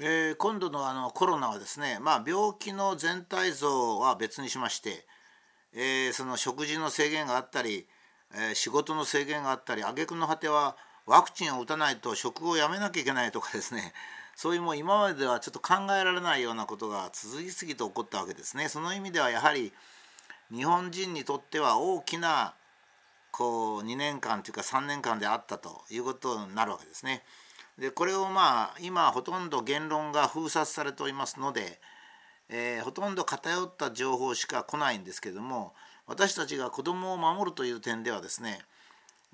えー、今度のあのコロナはですね、まあ、病気の全体像は別にしまして、えー、その食事の制限があったり、えー、仕事の制限があったり挙句の果てはワクチンを打たないと食をやめなきゃいけないとかですねそういうもう今まではちょっと考えられないようなことが続き々と起こったわけですね。その意味ではやはり日本人にとっては大きなこう2年間というか3年間であったということになるわけですね。でこれをまあ今ほとんど言論が封殺されておりますので、えー、ほとんど偏った情報しか来ないんですけども私たちが子どもを守るという点ではですね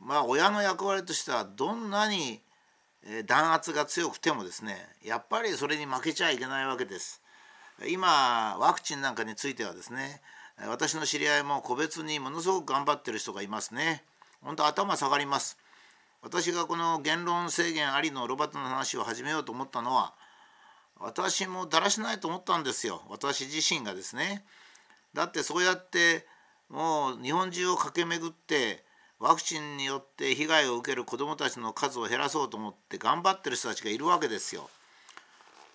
まあ親の役割としてはどんなに弾圧が強くてもですねやっぱりそれに負けちゃいけないわけです。今ワクチンなんかについてはですね私の知り合いも個別にものすごく頑張ってる人がいますね。本当頭下がります。私がこの言論制限ありのロバートの話を始めようと思ったのは私もだらしないと思ったんですよ私自身がですね。だってそうやってもう日本中を駆け巡ってワクチンによって被害を受ける子どもたちの数を減らそうと思って頑張ってる人たちがいるわけですよ。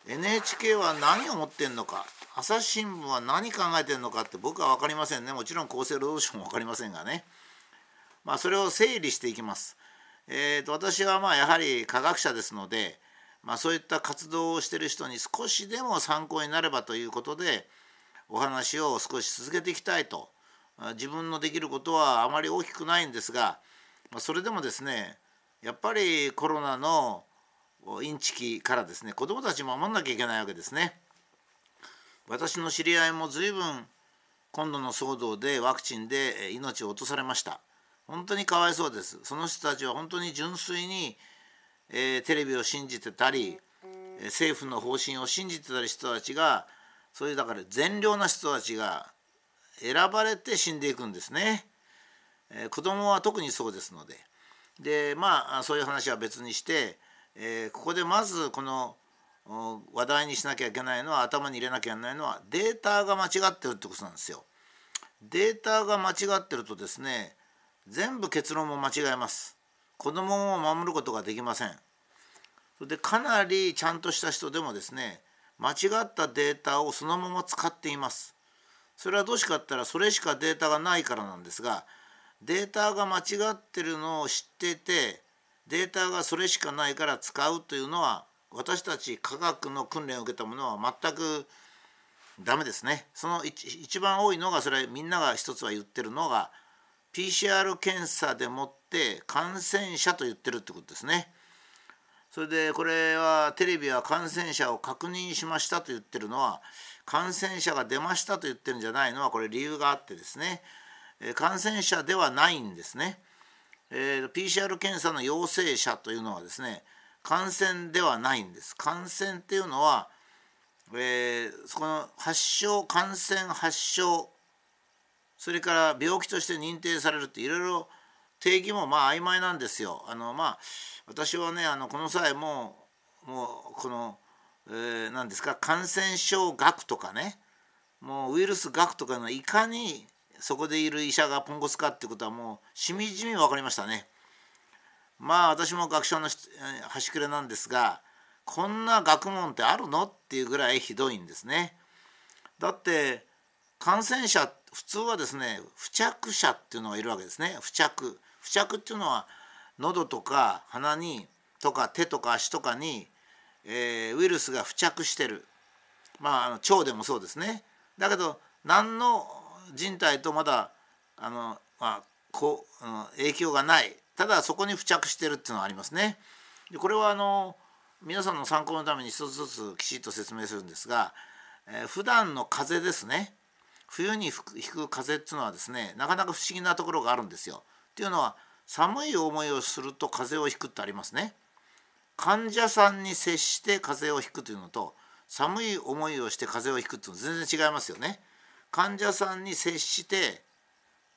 NHK は何を思ってんのか朝日新聞は何考えてんのかって僕は分かりませんねもちろん厚生労働省も分かりませんがねまあそれを整理していきます。えーと、私はまあやはり科学者ですので、まあ、そういった活動をしている人に少しでも参考になればということでお話を少し続けていきたいと自分のできることはあまり大きくないんですが、まあ、それでもですねやっぱりコロナのインチキからですね子どもたち守んなきゃいけないわけですね。私の知り合いも随分今度の騒動でワクチンで命を落とされました。本当にかわいそうです。その人たちは本当に純粋に、えー、テレビを信じてたり政府の方針を信じてたり人たちがそういうだから善良な人たちが選ばれて死んでいくんですね、えー、子供は特にそうですので。でまあそういう話は別にして、えー、ここでまずこの話題にしなきゃいけないのは頭に入れなきゃいけないのはデータが間違ってるってことなんですよ。データが間違ってるとですね全部結論も間違えます。子供も守ることができません。それでかなりちゃんとした人でもですね間違ったデータをそのまま使っています。それはどうしかったらそれしかデータがないからなんですがデータが間違ってるのを知っていてデータがそれしかないから使うというのは私たち科学の訓練を受けたものは全くダメですね。その一番多いのがそれみんなが一つは言ってるのが PCR 検査でもって感染者と言ってるってことですね。それでこれはテレビは感染者を確認しましたと言ってるのは感染者が出ましたと言ってるんじゃないのはこれ理由があってですね感染者ではないんですね。えー、PCR 検査の陽性者というのはですね感染ではないんです。感染っていうのは、えー、そこの発症感染発症それから病気として認定されるっていろいろ定義もまあ曖昧なんですよ。あのまあ私はねあのこの際ももうこの、えー、何ですか感染症学とかねもうウイルス学とかのいかにそこでいる医者がポンコツかってことはもうしみじみ分かりましたね。まあ私も学者の端くれなんですがこんな学問ってあるの？っていうぐらいひどいんですね。だって感染者普通はですね付着者っていうのがいるわけですね。付着。付着っていうのは喉とか鼻にとか手とか足とかに、えー、ウイルスが付着してる。まああの腸でもそうですね。だけど何の人体とまだあの、まあ、こう、うん、影響がない。ただそこに付着してるっていうのはありますね。でこれはあの皆さんの参考のために一つずつきちっと説明するんですが、えー、普段の風邪ですね。冬に吹く風っていうのはですねなかなか不思議なところがあるんですよ。っていうのは寒い思いをすると風邪をひくってありますね。患者さんに接して風邪をひくというのと寒い思いをして風邪をひくっていうのは全然違いますよね。患者さんに接して、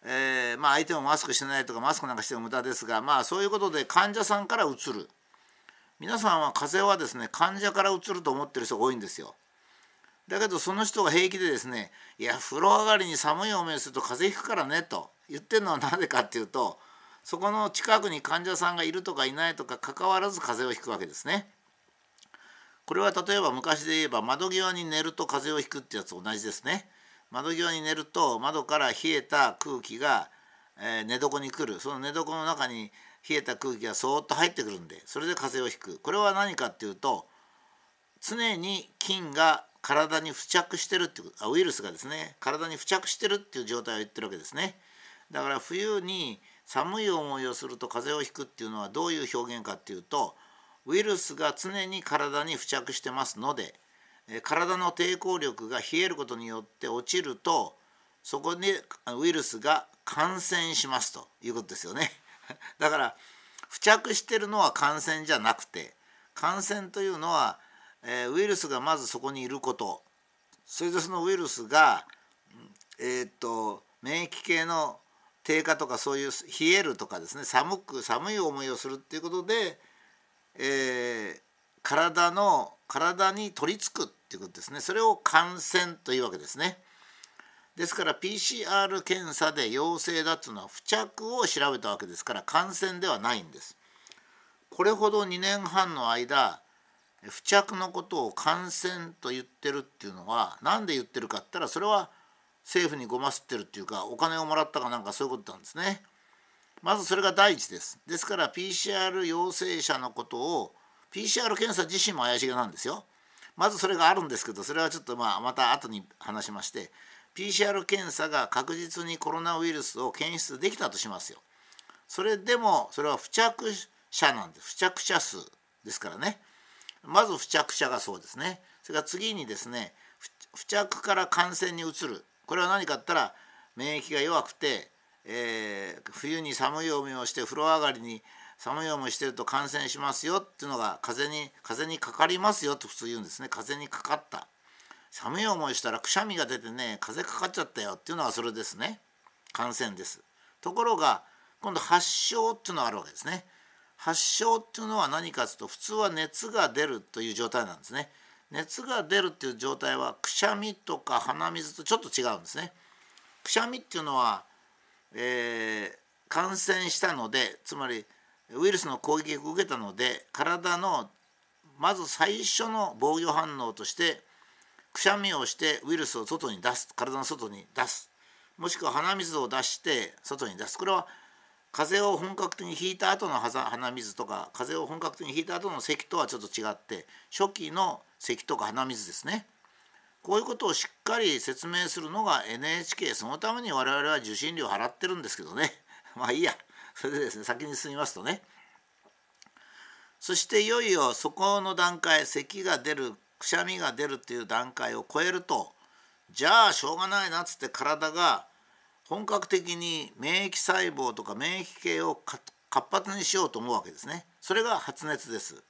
えー、まあ相手もマスクしてないとかマスクなんかしても無駄ですがまあそういうことで患者さんからうつる。皆さんは風邪はですね患者からうつると思ってる人が多いんですよ。だけどその人が平気でですね「いや風呂上がりに寒い思いすると風邪ひくからね」と言ってるのはなぜかっていうとそこの近くに患者さんがいるとかいないとか関わらず風邪をひくわけですね。これは例えば昔で言えば窓際に寝ると風邪をひくってやつと同じですね。窓際に寝ると窓から冷えた空気が、え、寝床に来るその寝床の中に冷えた空気がそーっと入ってくるんでそれで風邪をひくこれは何かっていうと常に菌が体に付着してるっていうあウイルスがですね体に付着してるっていう状態を言ってるわけですね。だから冬に寒い思いをすると風邪をひくっていうのはどういう表現かっていうとウイルスが常に体に付着してますので体の抵抗力が冷えることによって落ちるとそこにウイルスが感染しますということですよね。だから付着してるのは感染じゃなくて感染というのはえー、ウイルスがまずそこにいることそれでそのウイルスが、えー、っと免疫系の低下とかそういう冷えるとかですね寒く寒い思いをするっていうことで、えー、体の体に取り付くっていうことですねそれを感染というわけですね。ですから PCR 検査で陽性だっていうのは付着を調べたわけですから感染ではないんです。これほど2年半の間付着のことを感染と言ってるっていうのは何で言ってるかって言ったらそれは政府にごますってるっていうかお金をもらったかなんかそういうことなんですね。まずそれが第一です。ですから PCR 陽性者のことを PCR 検査自身も怪しげなんですよ。まずそれがあるんですけどそれはちょっとまあまた後に話しまして PCR 検査が確実にコロナウイルスを検出できたとしますよ。それでもそれは付着者なんです付着者数ですからね。まず付着者がそうですね。それから次にですね付着から感染に移る。これは何かって言ったら免疫が弱くて、えー、冬に寒い思いをして風呂上がりに寒い思いしてると感染しますよっていうのが風に風にかかりますよと普通言うんですね。風にかかった。寒い思いしたらくしゃみが出てね風邪かかっちゃったよっていうのはそれですね。感染です。ところが今度発症っていうのがあるわけですね。発症っていうのは何かというと普通は熱が出るという状態なんですね。熱が出るっていう状態はくしゃみとか鼻水とちょっと違うんですね。くしゃみっていうのは、えー、感染したのでつまりウイルスの攻撃を受けたので体のまず最初の防御反応としてくしゃみをしてウイルスを外に出す体の外に出すもしくは鼻水を出して外に出すこれは風邪を本格的にひいた後の鼻水とか風邪を本格的にひいた後の咳とはちょっと違って初期の咳とか鼻水ですね。こういうことをしっかり説明するのが NHK そのために我々は受信料払ってるんですけどね。まあいいや。それでですね先に進みますとね。そしていよいよそこの段階咳が出るくしゃみが出るっていう段階を超えるとじゃあしょうがないなっつって体が本格的に免疫細胞とか免疫系を活発にしようと思うわけですね。それが発熱です。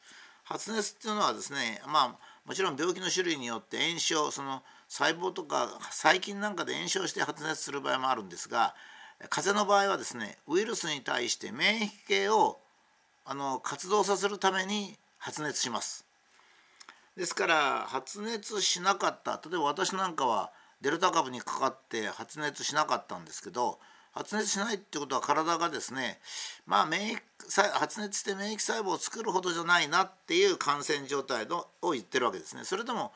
発熱っていうのはですねまあもちろん病気の種類によって炎症その細胞とか細菌なんかで炎症して発熱する場合もあるんですが風邪の場合はですねウイルスに対して免疫系をあの活動させるために発熱します。ですから発熱しなかった例えば私なんかはデルタ株にかかって発熱しなかったんですけど発熱しないってことは体がですねまあ免疫発熱して免疫細胞を作るほどじゃないなっていう感染状態のを言ってるわけですね。それでも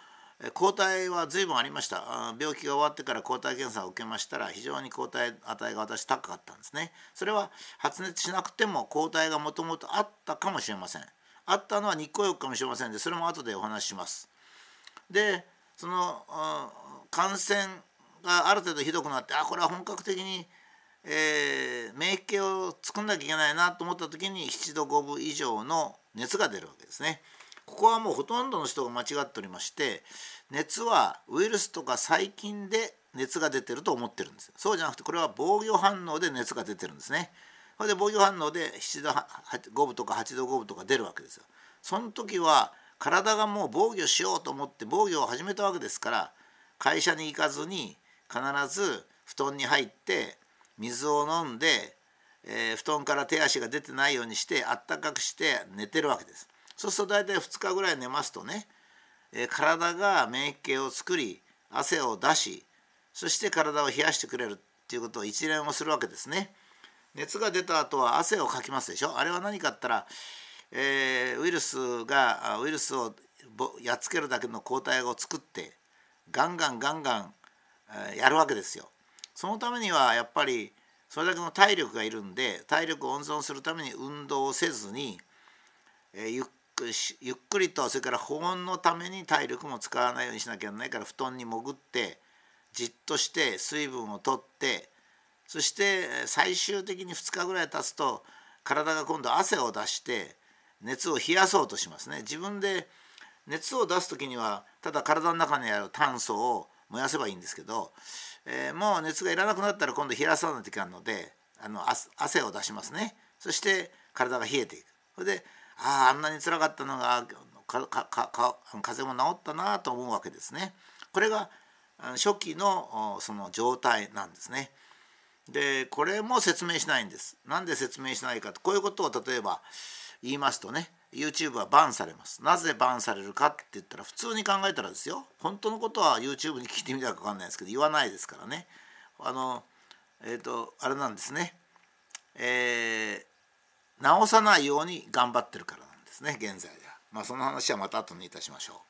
抗体は随分ありました。病気が終わってから抗体検査を受けましたら非常に抗体値が私高かったんですね。それは発熱しなくても抗体がもともとあったかもしれません。あったのは日光浴かもしれませんでそれも後でお話しします。でその感染がある程度ひどくなってあこれは本格的に、えー、免疫系を作んなきゃいけないなと思った時に7度5分以上の熱が出るわけですね。ここはもうほとんどの人が間違っておりまして熱はウイルスとか細菌で熱が出てると思ってるんですそうじゃなくてこれは防御反応で熱が出てるんですね。これで防御反応で7度5分とか8度5分とか出るわけですよ。その時は体がもう防御しようと思って防御を始めたわけですから会社に行かずに必ず布団に入って水を飲んで、えー、布団から手足が出てないようにしてあったかくして寝てるわけです。そうすると大体2日ぐらい寝ますとね、えー、体が免疫系を作り汗を出しそして体を冷やしてくれるっていうことを一連をするわけですね。熱が出た後は汗をかきますでしょあれは何かったら、えー、ウイルスがウイルスをやっつけるだけの抗体を作ってガンガンガンガンやるわけですよ。そのためにはやっぱりそれだけの体力がいるんで体力を温存するために運動をせずに、えー、ゆっゆっくりとそれから保温のために体力も使わないようにしなきゃいけないから布団に潜ってじっとして水分をとってそして最終的に2日ぐらい経つと体が今度汗を出して熱を冷やそうとしますね。自分で熱を出す時にはただ体の中にある炭素を燃やせばいいんですけど、えー、もう熱がいらなくなったら今度冷やさないといけないのであの汗を出しますねそして体が冷えていくそれであああんなにつらかったのがかかか風邪も治ったなと思うわけですね。これが初期のその状態なんですね。でこれも説明しないんです。なんで説明しないかとこういうことを例えば言いますとね YouTube はバンされます。なぜバンされるかって言ったら普通に考えたらですよ本当のことは YouTube に聞いてみたら分かんないですけど言わないですからねあのえっ、ー、とあれなんですねえー、直さないように頑張ってるからなんですね現在では。まあその話はまた後にいたしましょう。